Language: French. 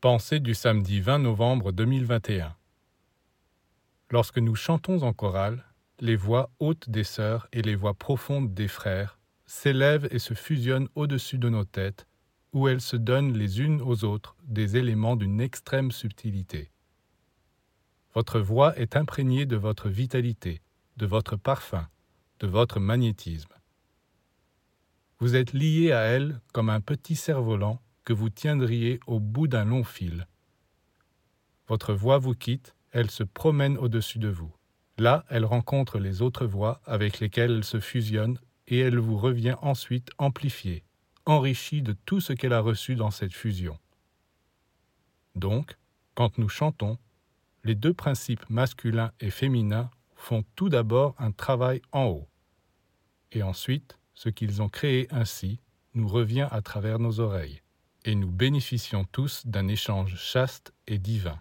Pensée du samedi 20 novembre 2021 Lorsque nous chantons en chorale, les voix hautes des sœurs et les voix profondes des frères s'élèvent et se fusionnent au-dessus de nos têtes, où elles se donnent les unes aux autres des éléments d'une extrême subtilité. Votre voix est imprégnée de votre vitalité, de votre parfum, de votre magnétisme. Vous êtes lié à elle comme un petit cerf-volant vous tiendriez au bout d'un long fil. Votre voix vous quitte, elle se promène au-dessus de vous. Là, elle rencontre les autres voix avec lesquelles elle se fusionne et elle vous revient ensuite amplifiée, enrichie de tout ce qu'elle a reçu dans cette fusion. Donc, quand nous chantons, les deux principes masculins et féminins font tout d'abord un travail en haut, et ensuite ce qu'ils ont créé ainsi nous revient à travers nos oreilles et nous bénéficions tous d'un échange chaste et divin.